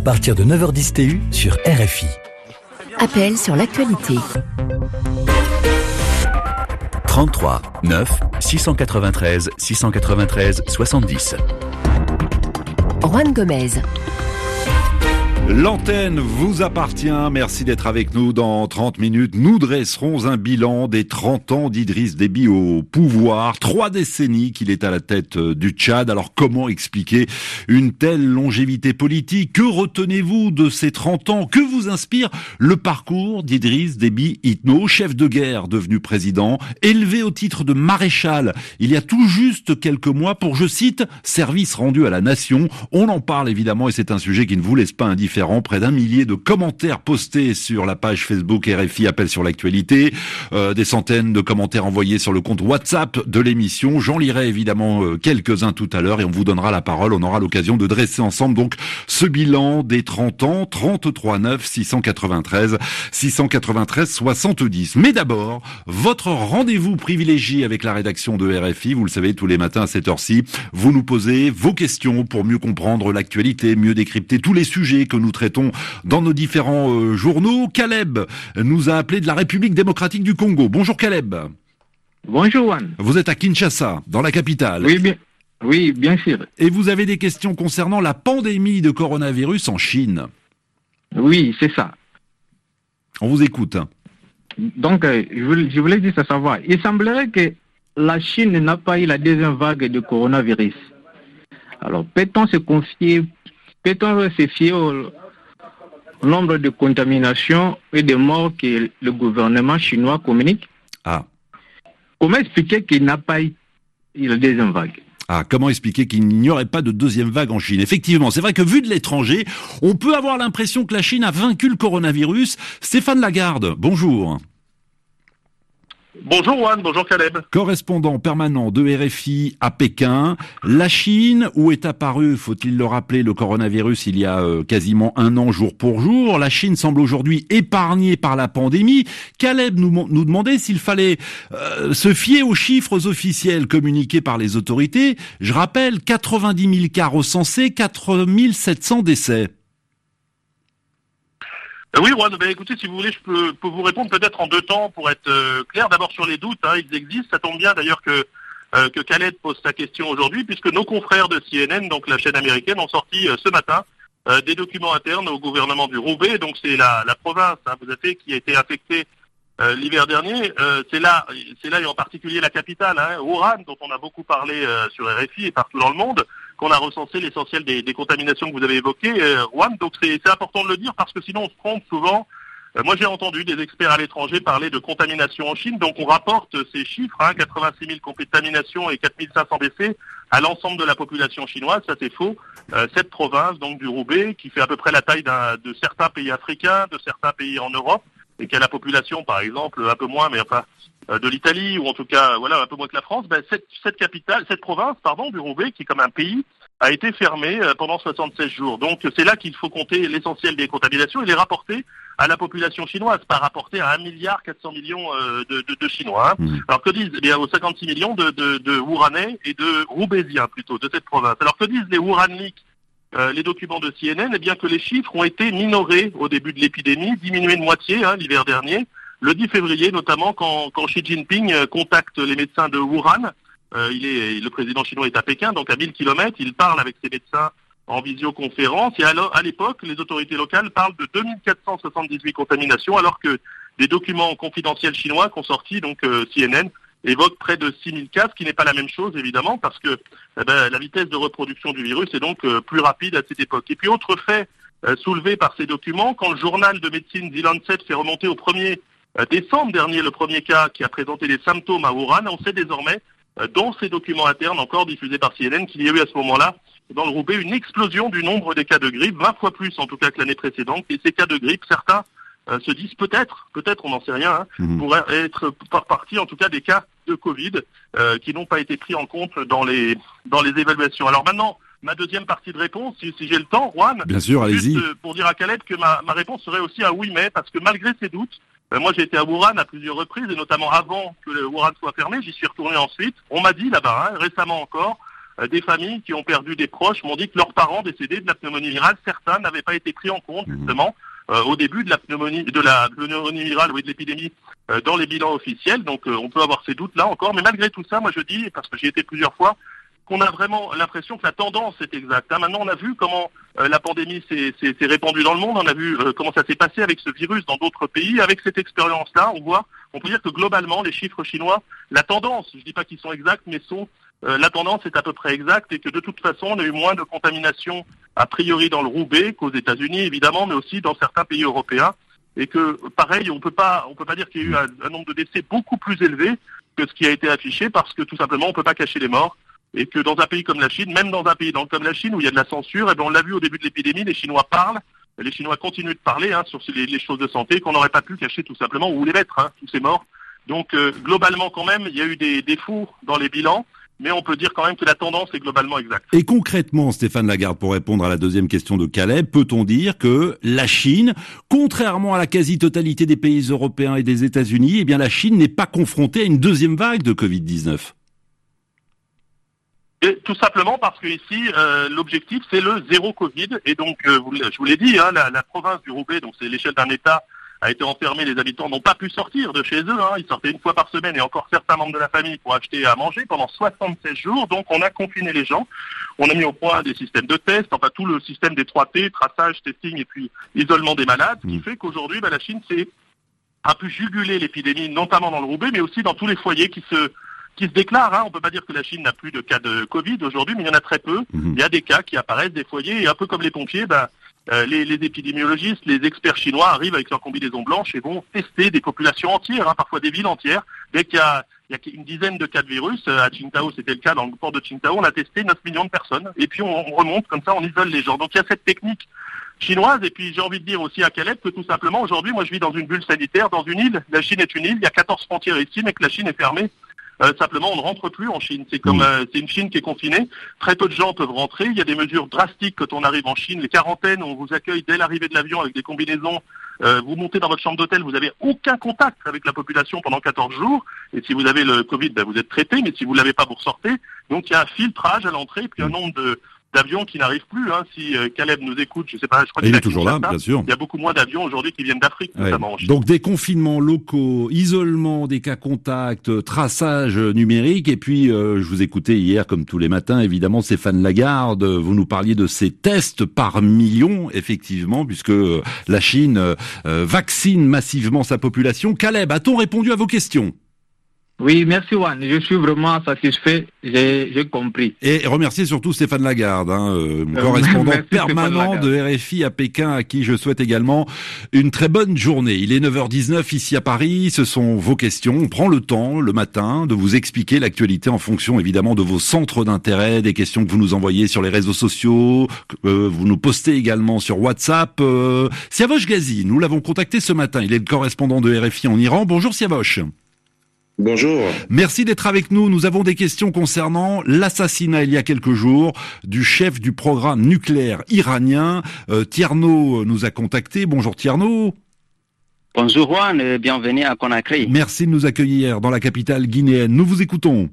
à partir de 9h10 TU sur RFI. Appel sur l'actualité. 33 9 693 693 70. Juan Gomez. L'antenne vous appartient. Merci d'être avec nous dans 30 minutes. Nous dresserons un bilan des 30 ans d'Idriss Déby au pouvoir. Trois décennies qu'il est à la tête euh, du Tchad. Alors comment expliquer une telle longévité politique? Que retenez-vous de ces 30 ans? Que vous inspire le parcours d'Idriss Déby Itno, chef de guerre devenu président, élevé au titre de maréchal il y a tout juste quelques mois pour, je cite, service rendu à la nation. On en parle évidemment et c'est un sujet qui ne vous laisse pas indifférent Près d'un millier de commentaires postés sur la page Facebook RFI Appel sur l'actualité. Euh, des centaines de commentaires envoyés sur le compte WhatsApp de l'émission. J'en lirai évidemment euh, quelques-uns tout à l'heure et on vous donnera la parole. On aura l'occasion de dresser ensemble donc ce bilan des 30 ans. 33 9 693 693 70. Mais d'abord, votre rendez-vous privilégié avec la rédaction de RFI. Vous le savez, tous les matins à cette heure-ci, vous nous posez vos questions pour mieux comprendre l'actualité, mieux décrypter tous les sujets que nous traitons dans nos différents euh, journaux. Caleb nous a appelé de la République démocratique du Congo. Bonjour Caleb. Bonjour Juan. Vous êtes à Kinshasa, dans la capitale. Oui, bien, oui, bien sûr. Et vous avez des questions concernant la pandémie de coronavirus en Chine. Oui, c'est ça. On vous écoute. Donc, euh, je voulais juste savoir, il semblerait que la Chine n'a pas eu la deuxième vague de coronavirus. Alors, peut-on se confier Peut-on se fier au nombre de contaminations et de morts que le gouvernement chinois communique Ah. Comment expliquer qu'il n'a pas eu la deuxième vague ah, comment expliquer qu'il n'y aurait pas de deuxième vague en Chine? Effectivement, c'est vrai que vu de l'étranger, on peut avoir l'impression que la Chine a vaincu le coronavirus. Stéphane Lagarde, bonjour. Bonjour Juan, bonjour Caleb. Correspondant permanent de RFI à Pékin, la Chine, où est apparu, faut-il le rappeler, le coronavirus il y a euh, quasiment un an jour pour jour? La Chine semble aujourd'hui épargnée par la pandémie. Caleb nous, nous demandait s'il fallait euh, se fier aux chiffres officiels communiqués par les autorités. Je rappelle, 90 000 cas recensés, 4 700 décès. Euh, oui, Juan, ben, écoutez, si vous voulez, je peux, vous répondre peut-être en deux temps pour être euh, clair. D'abord sur les doutes, hein, ils existent. Ça tombe bien d'ailleurs que, euh, que Khaled pose sa question aujourd'hui, puisque nos confrères de CNN, donc la chaîne américaine, ont sorti ce matin des documents internes au gouvernement du Roubaix. Donc c'est la, la province, hein, vous savez, qui a été affectée l'hiver dernier. c'est là, c'est là et en particulier la capitale, hein, dont on a beaucoup parlé sur RFI et partout dans le monde qu'on a recensé l'essentiel des, contaminations que vous avez évoquées, euh, Juan. Donc c'est important de le dire parce que sinon on se trompe souvent. Euh, moi j'ai entendu des experts à l'étranger parler de contamination en Chine, donc on rapporte ces chiffres, hein, 86 000 contaminations et 4 500 décès à l'ensemble de la population chinoise, ça c'est faux. Euh, cette province, donc du Roubaix, qui fait à peu près la taille de certains pays africains, de certains pays en Europe, et qui a la population, par exemple, un peu moins, mais enfin, euh, de l'Italie, ou en tout cas, voilà, un peu moins que la France, ben, cette, cette, capitale, cette province, pardon, du Roubaix, qui est comme un pays, a été fermée euh, pendant 76 jours. Donc c'est là qu'il faut compter l'essentiel des contaminations et les rapporter à la population chinoise, pas rapporter à 1 milliard 400 millions euh, de, de, de Chinois. Hein. Mmh. Alors que disent eh bien, aux 56 millions de, de, de Wuranais et de Roubaisiens plutôt, de cette province. Alors que disent les Wuranliks euh, les documents de CNN, eh bien que les chiffres ont été minorés au début de l'épidémie, diminués de moitié hein, l'hiver dernier, le 10 février notamment quand, Xi Jinping euh, contacte les médecins de Wuhan. Euh, le président chinois est à Pékin, donc à 1000 km, il parle avec ses médecins en visioconférence. Et à l'époque, les autorités locales parlent de 2478 contaminations, alors que des documents confidentiels chinois qu'ont sorti donc CNN évoque près de 6000 cas, ce qui n'est pas la même chose évidemment parce que eh ben, la vitesse de reproduction du virus est donc euh, plus rapide à cette époque. Et puis autre fait euh, soulevé par ces documents, quand le journal de médecine The Lancet fait remonter au 1er euh, décembre dernier le premier cas qui a présenté des symptômes à Wuhan, on sait désormais dans ces documents internes encore diffusés par CNN qu'il y a eu à ce moment-là dans le Roubaix une explosion du nombre des cas de grippe, 20 fois plus en tout cas que l'année précédente. Et ces cas de grippe, certains euh, se disent peut-être, peut-être, on n'en sait rien, hein, mhm. pourraient être par partie en tout cas des cas de Covid euh, qui n'ont pas été pris en compte dans les dans les évaluations. Alors maintenant, ma deuxième partie de réponse, si, j'ai le temps, Juan, bien sûr, allez-y, euh, pour dire à Caleb que ma, ma réponse serait aussi un oui mais, parce que malgré ces doutes, moi j'ai été à Wuhan à plusieurs reprises et notamment avant que le Wuhan soit fermé, j'y suis retourné ensuite. On m'a dit là-bas, hein, récemment encore, euh, des familles qui ont perdu des proches m'ont dit que leurs parents décédés de la pneumonie virale, certains n'avaient pas été pris en compte Mhm. justement euh, au début de la pneumonie, de la pneumonie virale, oui, de l'épidémie euh, dans les bilans officiels. Donc euh, on peut avoir ces doutes là encore, mais malgré tout ça, moi je dis, parce que j'y étais plusieurs fois, qu'on a vraiment l'impression que la tendance est exacte. hein. Maintenant, on a vu comment euh, la pandémie s'est répandue dans le monde, on a vu euh, comment ça s'est passé avec ce virus dans d'autres pays. Avec cette expérience-là, on voit, on peut dire que globalement, les chiffres chinois, la tendance, je dis pas qu'ils sont exacts, mais sont euh, la tendance est à peu près exacte et que de toute façon, on a eu moins de contamination a priori dans le Roubaix qu'aux États-Unis, évidemment, mais aussi dans certains pays européens. Et que, pareil, on peut pas, on peut pas dire qu'il y a eu un, un nombre de décès beaucoup plus élevé que ce qui a été affiché parce que tout simplement, on peut pas cacher les morts. Et que dans un pays comme la Chine, même dans un pays comme la Chine où il y a de la censure, et ben on l'a vu au début de l'épidémie, les Chinois parlent, les Chinois continuent de parler hein, sur les, choses de santé qu'on n'aurait pas pu cacher tout simplement ou les mettre, hein, tous ces morts. Donc euh, globalement quand même, il y a eu des défauts dans les bilans, mais on peut dire quand même que la tendance est globalement exacte. Et concrètement, Stéphane Lagarde, pour répondre à la deuxième question de Calais, peut-on dire que la Chine, contrairement à la quasi-totalité des pays européens et des États-Unis, eh bien la Chine n'est pas confrontée à une deuxième vague de Covid-19 Et tout simplement parce que ici, euh, l'objectif c'est le zéro Covid. Et donc, euh, vous je vous l'ai dit, hein, la, la province du Roubaix, donc c'est l'échelle d'un État, a été enfermée. Les habitants n'ont pas pu sortir de chez eux. Hein, ils sortaient une fois par semaine et encore certains membres de la famille pour acheter à manger pendant 76 jours. Donc, on a confiné les gens. On a mis au point des systèmes de tests, enfin tout le système des 3 T, traçage, testing et puis isolement des malades, ce qui Mm. fait qu'aujourd'hui, bah, la Chine s'est a pu juguler l'épidémie, notamment dans le Roubaix, mais aussi dans tous les foyers qui se qui se déclarent. Hein. On peut pas dire que la Chine n'a plus de cas de Covid aujourd'hui, mais il y en a très peu. Mhm. Il y a des cas qui apparaissent, des foyers, et un peu comme les pompiers, ben, euh, les, les épidémiologistes, les experts chinois arrivent avec leur combinaison blanche et vont tester des populations entières, hein, parfois des villes entières. Dès qu'il y a, il y a une dizaine de cas de virus, euh, à Qingdao c'était le cas, dans le port de Qingdao, on a testé 9 millions de personnes. Et puis on, on remonte, comme ça on isole les gens. Donc il y a cette technique chinoise. Et puis j'ai envie de dire aussi à Caleb que tout simplement aujourd'hui, moi je vis dans une bulle sanitaire, dans une île. La Chine est une île, il y a 14 frontières ici, mais que la Chine est fermée. Euh, simplement, on ne rentre plus en Chine. C'est comme Mm. euh, c'est une Chine qui est confinée. Très peu de gens peuvent rentrer. Il y a des mesures drastiques quand on arrive en Chine. Les quarantaines, on vous accueille dès l'arrivée de l'avion avec des combinaisons. Euh, vous montez dans votre chambre d'hôtel, vous n'avez aucun contact avec la population pendant 14 jours. Et si vous avez le Covid, ben, vous êtes traité. Mais si vous l'avez pas, vous ressortez. Donc il y a un filtrage à l'entrée, puis un nombre de d'avions qui n'arrivent plus. Hein. Si euh, Caleb nous écoute, je sais pas, je crois qu'il est toujours là, bien sûr. Il y a beaucoup moins d'avions aujourd'hui qui viennent d'Afrique, Ouais. notamment en Chine. Donc des confinements locaux, isolement des cas contacts, traçage numérique, et puis euh, je vous écoutais hier comme tous les matins, évidemment Stéphane Lagarde, vous nous parliez de ces tests par millions, effectivement, puisque euh, la Chine euh, euh, vaccine massivement sa population. Caleb, a-t-on répondu à vos questions? Oui, merci Juan. Je suis vraiment satisfait. J'ai compris. Et remercier surtout Stéphane Lagarde, hein, euh, Euh, correspondant merci permanent de RFI à Pékin, à qui je souhaite également une très bonne journée. Il est 9h19 ici à Paris, ce sont vos questions. On prend le temps le matin de vous expliquer l'actualité en fonction évidemment de vos centres d'intérêt, des questions que vous nous envoyez sur les réseaux sociaux, que, euh, vous nous postez également sur WhatsApp. Euh, Siavosh Ghazi, nous l'avons contacté ce matin, il est le correspondant de RFI en Iran. Bonjour Siavosh. Bonjour. Merci d'être avec nous. Nous avons des questions concernant l'assassinat il y a quelques jours du chef du programme nucléaire iranien. Euh, Tierno nous a contacté. Bonjour Tierno. Bonjour Juan et bienvenue à Conakry. Merci de nous accueillir dans la capitale guinéenne. Nous vous écoutons.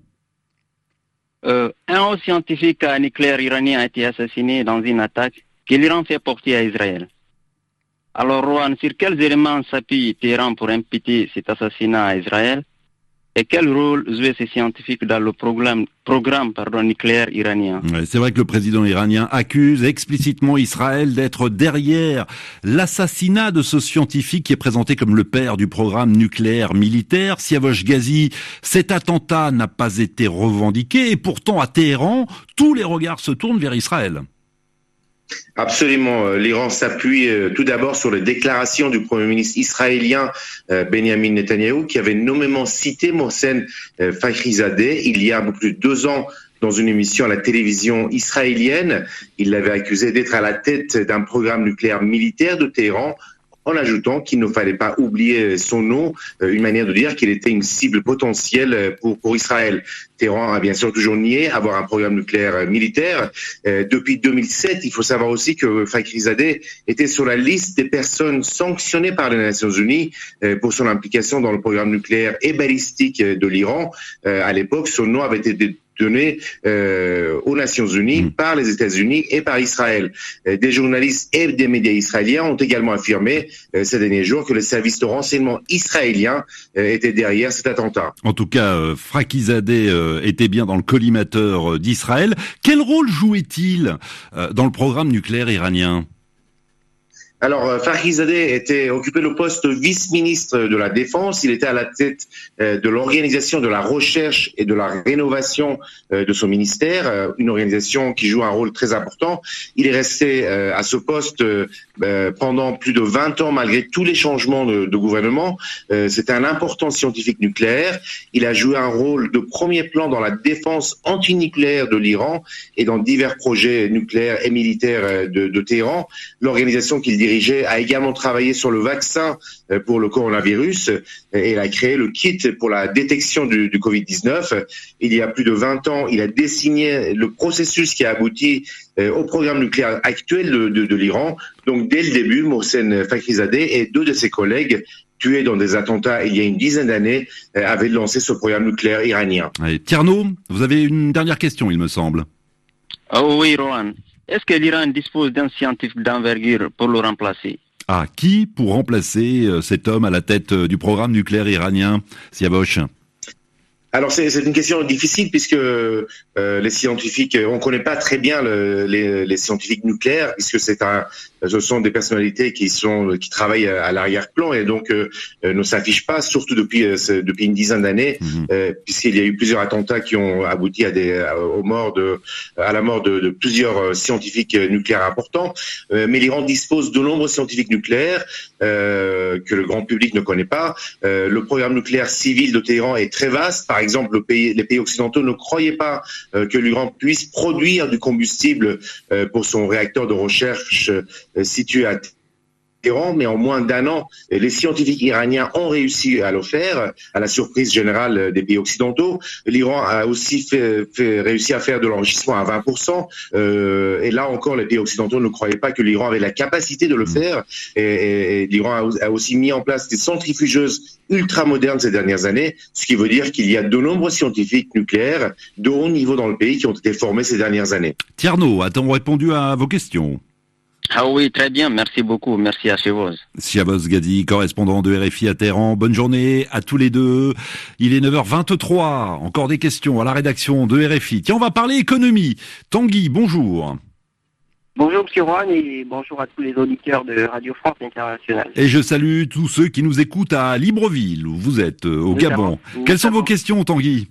Euh, un haut scientifique nucléaire iranien a été assassiné dans une attaque que l'Iran fait porter à Israël. Alors Juan, sur quels éléments s'appuie Téhéran pour imputer cet assassinat à Israël? Et quel rôle jouait ces scientifiques dans le programme, nucléaire iranien C'est vrai que le président iranien accuse explicitement Israël d'être derrière l'assassinat de ce scientifique qui est présenté comme le père du programme nucléaire militaire. Siavosh Ghazi, cet attentat n'a pas été revendiqué et pourtant à Téhéran, tous les regards se tournent vers Israël. Absolument. Euh, L'Iran s'appuie euh, tout d'abord sur les déclarations du Premier ministre israélien euh, Benjamin Netanyahu, qui avait nommément cité Mohsen Fakhrizadeh il y a plus de deux ans dans une émission à la télévision israélienne. Il l'avait accusé d'être à la tête d'un programme nucléaire militaire de Téhéran en ajoutant qu'il ne fallait pas oublier son nom, euh, une manière de dire qu'il était une cible potentielle euh, pour, pour Israël. Téhéran a bien sûr toujours nié avoir un programme nucléaire euh, militaire. Euh, depuis 2007, il faut savoir aussi que Fakhrizadeh était sur la liste des personnes sanctionnées par les Nations Unies euh, pour son implication dans le programme nucléaire et balistique euh, de l'Iran. Euh, à l'époque, son nom avait été donné euh, aux Nations Unies mm. par les États-Unis et par Israël. Euh, des journalistes et des médias israéliens ont également affirmé euh, ces derniers jours que les services de renseignement israéliens étaient derrière cet attentat. En tout cas, Frakizadeh était bien dans le collimateur d'Israël. Quel rôle jouait-il dans le programme nucléaire iranien? Alors, euh, Fakhrizadeh était occupé le poste vice-ministre de la Défense. Il était à la tête euh, de l'organisation de la recherche et de la rénovation euh, de son ministère, une organisation qui joue un rôle très important. Il est resté à ce poste pendant plus de 20 ans malgré tous les changements de, de gouvernement. C'était un important scientifique nucléaire. Il a joué un rôle de premier plan dans la défense antinucléaire de l'Iran et dans divers projets nucléaires et militaires de, de Téhéran. L'organisation qu'il dirigeait a également travaillé sur le vaccin euh, pour le coronavirus et il a créé le kit pour la détection du, du Covid-19. Il y a plus de 20 ans, il a dessiné le processus qui a abouti euh, au programme nucléaire actuel de, de, de l'Iran. Donc dès le début, Mohsen Fakhrizadeh et deux de ses collègues tués dans des attentats il y a une dizaine d'années euh, avaient lancé ce programme nucléaire iranien. Allez, Tierno, vous avez une dernière question, il me semble. Oh oui, Rohan. Est-ce que l'Iran dispose d'un scientifique d'envergure pour le remplacer? Ah, qui pour remplacer euh, cet homme à la tête euh, du programme nucléaire iranien, Siabosh alors c'est une question difficile puisque euh, les scientifiques, on ne connaît pas très bien le, les, les, scientifiques nucléaires puisque c'est un, ce sont des personnalités qui sont qui travaillent à l'arrière-plan et donc euh, ne s'affichent pas, surtout depuis euh, depuis une dizaine d'années, mhm. euh, puisqu'il y a eu plusieurs attentats qui ont abouti à des aux morts de à la mort de, de plusieurs scientifiques nucléaires importants. mais l'Iran dispose de nombreux scientifiques nucléaires que le grand public ne connaît pas. le programme nucléaire civil de Téhéran est très vaste. Par exemple, le pays, les pays occidentaux ne croyaient pas que l'Iran puisse produire du combustible pour son réacteur de recherche euh, situé à Téhéran, mais en moins d'un an, les scientifiques iraniens ont réussi à le faire, à la surprise générale des pays occidentaux. L'Iran a aussi fait, réussi à faire de l'enrichissement à 20%, euh, et là encore, les pays occidentaux ne croyaient pas que l'Iran avait la capacité de le mm. faire, et, l'Iran a, aussi mis en place des centrifugeuses ultra modernes ces dernières années, ce qui veut dire qu'il y a de nombreux scientifiques nucléaires de haut niveau dans le pays qui ont été formés ces dernières années. Tierno, a-t-on répondu à vos questions? Ah oui, très bien, merci beaucoup, merci à Chevos. Siavos Gadi, correspondant de RFI à Téhéran, bonne journée à tous les deux. Il est 9h23, encore des questions à la rédaction de RFI. Tiens, on va parler économie. Tanguy, bonjour. Bonjour Monsieur Rouen et bonjour à tous les auditeurs de Radio France Internationale. Et je salue tous ceux qui nous écoutent à Libreville, où vous êtes, euh, au Gabon. Quelles sont vos questions, Tanguy?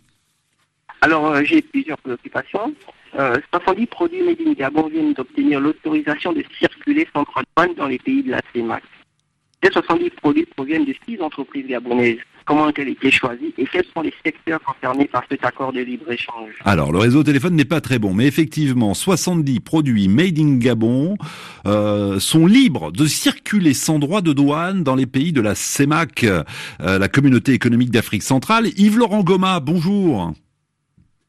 Alors, euh, j'ai plusieurs préoccupations. Euh, 70 produits Made in Gabon viennent d'obtenir l'autorisation de circuler sans droit de dans les pays de la CEMAC. Ces 70 produits proviennent de six entreprises gabonaises. Comment ont-elles été choisies et quels sont les secteurs concernés par cet accord de libre-échange? Alors, le réseau téléphone n'est pas très bon, mais effectivement, 70 produits made in Gabon euh, sont libres de circuler sans droit de douane dans les pays de la CEMAC, euh, la communauté économique d'Afrique centrale. Yves-Laurent Goma, bonjour.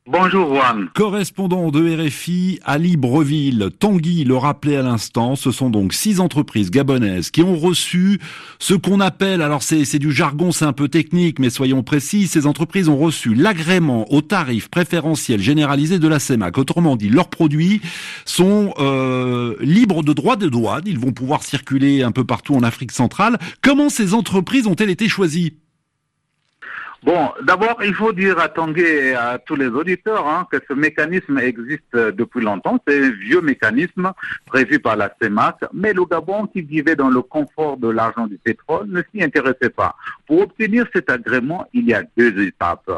Bonjour Juan. Correspondant de RFI à Libreville, Tanguy le rappelait à l'instant, ce sont donc six entreprises gabonaises qui ont reçu ce qu'on appelle, alors c'est du jargon, c'est un peu technique, mais soyons précis, ces entreprises ont reçu l'agrément au tarif préférentiel généralisé de la CEMAC. Autrement dit, leurs produits sont euh, libres de droit de douane, ils vont pouvoir circuler un peu partout en Afrique centrale. Comment ces entreprises ont-elles été choisies? Bon, d'abord, il faut dire à Tanguy et à tous les auditeurs hein, que ce mécanisme existe depuis longtemps. C'est un vieux mécanisme prévu par la CEMAC, mais le Gabon, qui vivait dans le confort de l'argent du pétrole, ne s'y intéressait pas. Pour obtenir cet agrément, il y a deux étapes.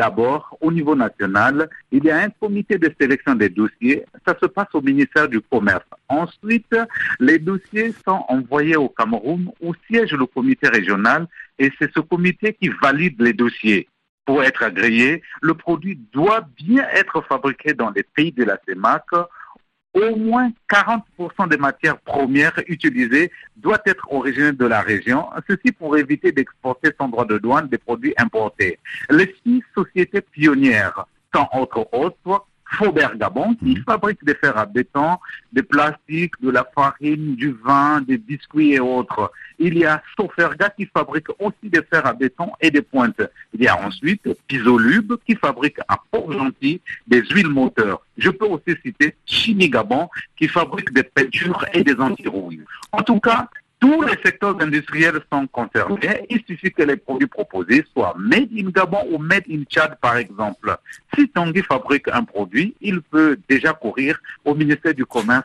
D'abord, au niveau national, il y a un comité de sélection des dossiers. Ça se passe au ministère du Commerce. Ensuite, les dossiers sont envoyés au Cameroun où siège le comité régional et c'est ce comité qui valide les dossiers. Pour être agréé, le produit doit bien être fabriqué dans les pays de la CEMAC au moins 40% des matières premières utilisées doivent être originaires de la région, ceci pour éviter d'exporter sans droit de douane des produits importés. Les six sociétés pionnières sont entre autres Faubert Gabon, qui Mhm. fabrique des fers à béton, des plastiques, de la farine, du vin, des biscuits et autres. Il y a Soferga qui fabrique aussi des fers à béton et des pointes. Il y a ensuite Pisolube qui fabrique à Port-Gentil des huiles moteurs. Je peux aussi citer Chini Gabon qui fabrique des peintures et des antirouilles. En tout cas, tous les secteurs industriels sont concernés. Il suffit que les produits proposés soient made in Gabon ou made in Tchad, par exemple. Si Tanguy fabrique un produit, il peut déjà courir au ministère du Commerce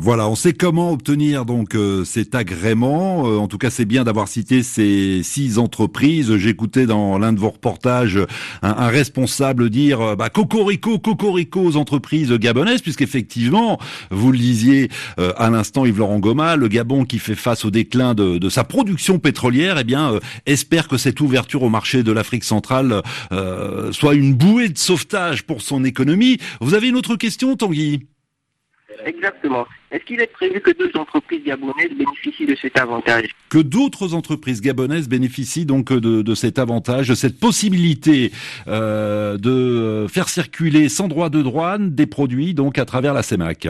Voilà, on sait comment obtenir donc euh, cet agrément. Euh, en tout cas, c'est bien d'avoir cité ces six entreprises. J'écoutais dans l'un de vos reportages un, un responsable dire euh, bah, cocorico, cocorico aux entreprises gabonaises, puisqu'effectivement, vous le disiez euh, à l'instant, Yves-Laurent Goma, le Gabon qui fait face au déclin de, de sa production pétrolière, eh bien, euh, espère que cette ouverture au marché de l'Afrique centrale euh, soit une bouée de sauvetage pour son économie. Vous avez une autre question, Tanguy? Exactement. Est-ce qu'il est prévu que d'autres entreprises gabonaises bénéficient de cet avantage que d'autres entreprises gabonaises bénéficient donc de, de cet avantage, de cette possibilité euh, de faire circuler sans droit de douane des produits donc à travers la CEMAC.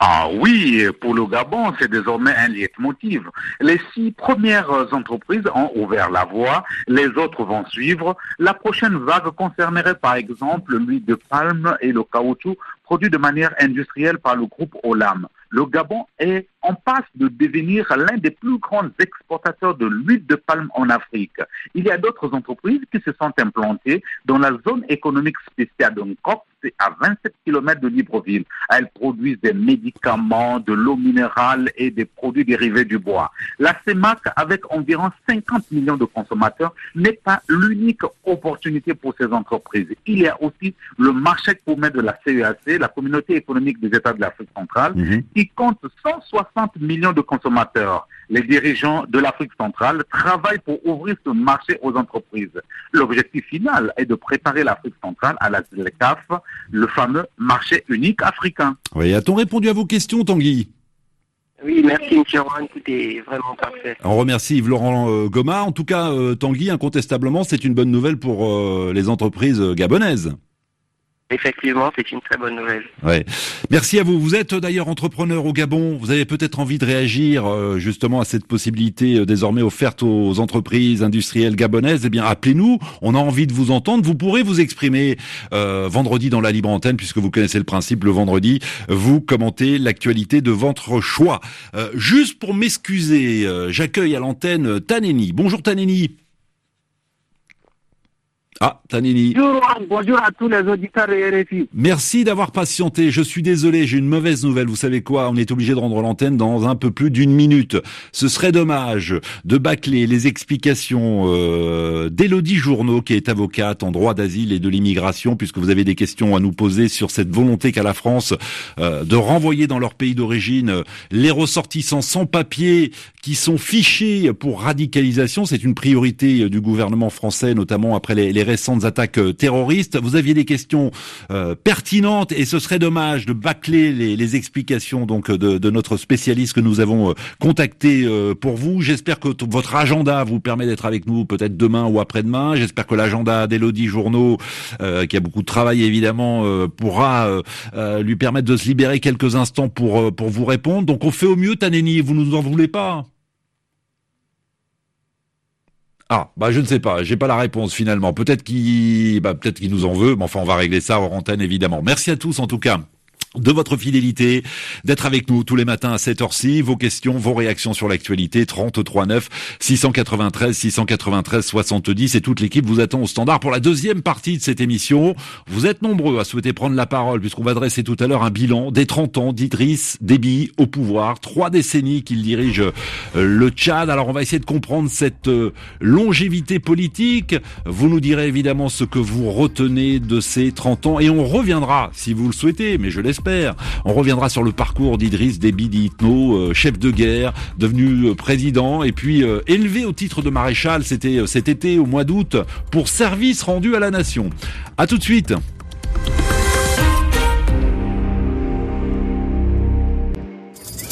Ah oui, pour le Gabon, c'est désormais un leitmotiv. Les six premières entreprises ont ouvert la voie, les autres vont suivre. La prochaine vague concernerait par exemple l'huile de palme et le caoutchouc produits de manière industrielle par le groupe Olam. Le Gabon est en passe de devenir l'un des plus grands exportateurs de l'huile de palme en Afrique. Il y a d'autres entreprises qui se sont implantées dans la zone économique spéciale de Nkop, c'est à 27 km de Libreville. Elles produisent des médicaments, de l'eau minérale et des produits dérivés du bois. La CEMAC, avec environ 50 millions de consommateurs, n'est pas l'unique opportunité pour ces entreprises. Il y a aussi le marché commun de la CEAC, la communauté économique des États de l'Afrique centrale, qui compte 160 millions de consommateurs. Les dirigeants de l'Afrique centrale travaillent pour ouvrir ce marché aux entreprises. L'objectif final est de préparer l'Afrique centrale à la ZLECAF, le fameux marché unique africain. Oui, a-t-on répondu à vos questions, Tanguy? Oui, merci, M. Rohan, tout est vraiment parfait. On remercie Yves-Laurent euh, Goma. En tout cas, euh, Tanguy, incontestablement, c'est une bonne nouvelle pour euh, les entreprises gabonaises. Effectivement, c'est une très bonne nouvelle. Ouais. Merci à vous. Vous êtes d'ailleurs entrepreneur au Gabon. Vous avez peut-être envie de réagir euh, justement à cette possibilité euh, désormais offerte aux entreprises industrielles gabonaises. Eh bien, appelez-nous. On a envie de vous entendre. Vous pourrez vous exprimer euh, vendredi dans la libre antenne, puisque vous connaissez le principe. Le vendredi, vous commentez l'actualité de votre choix. Euh, juste pour m'excuser, euh, j'accueille à l'antenne Taneni. Bonjour Taneni. Ah, Taneni. Bonjour, bonjour à tous les auditeurs de RFI. Merci d'avoir patienté. Je suis désolé, j'ai une mauvaise nouvelle. Vous savez quoi? On est obligé de rendre l'antenne dans un peu plus d'une minute. Ce serait dommage de bâcler les explications euh, d'Élodie Journeau, qui est avocate en droit d'asile et de l'immigration, puisque vous avez des questions à nous poser sur cette volonté qu'a la France euh, de renvoyer dans leur pays d'origine euh, les ressortissants sans papier qui sont fichés pour radicalisation. C'est une priorité euh, du gouvernement français, notamment après les, les récentes attaques euh, terroristes. Vous aviez des questions euh, pertinentes et ce serait dommage de bâcler les, les explications donc de, de, notre spécialiste que nous avons euh, contacté euh, pour vous. J'espère que votre agenda vous permet d'être avec nous peut-être demain ou après-demain. J'espère que l'agenda d'Elodie Journaux, euh, qui a beaucoup de travail évidemment, euh, pourra lui permettre de se libérer quelques instants pour pour vous répondre. Donc on fait au mieux, Taneni. Vous nous en voulez pas? Ah, bah je ne sais pas, j'ai pas la réponse finalement. Peut-être qu'il, bah peut-être qu'il nous en veut, mais enfin on va régler ça hors antenne évidemment. Merci à tous en tout cas de votre fidélité, d'être avec nous tous les matins à cette heure-ci. Vos questions, vos réactions sur l'actualité, 33 9 693 693 70 et toute l'équipe vous attend au standard pour la deuxième partie de cette émission. Vous êtes nombreux à souhaiter prendre la parole puisqu'on va dresser tout à l'heure un bilan des 30 ans d'Idriss Déby au pouvoir, trois décennies qu'il dirige le Tchad. Alors on va essayer de comprendre cette longévité politique. Vous nous direz évidemment ce que vous retenez de ces 30 ans et on reviendra, si vous le souhaitez, mais je on reviendra sur le parcours d'Idriss Déby Itno, euh, chef de guerre, devenu euh, président et puis euh, élevé au titre de maréchal, c'était cet été au mois d'août pour service rendu à la nation. À tout de suite.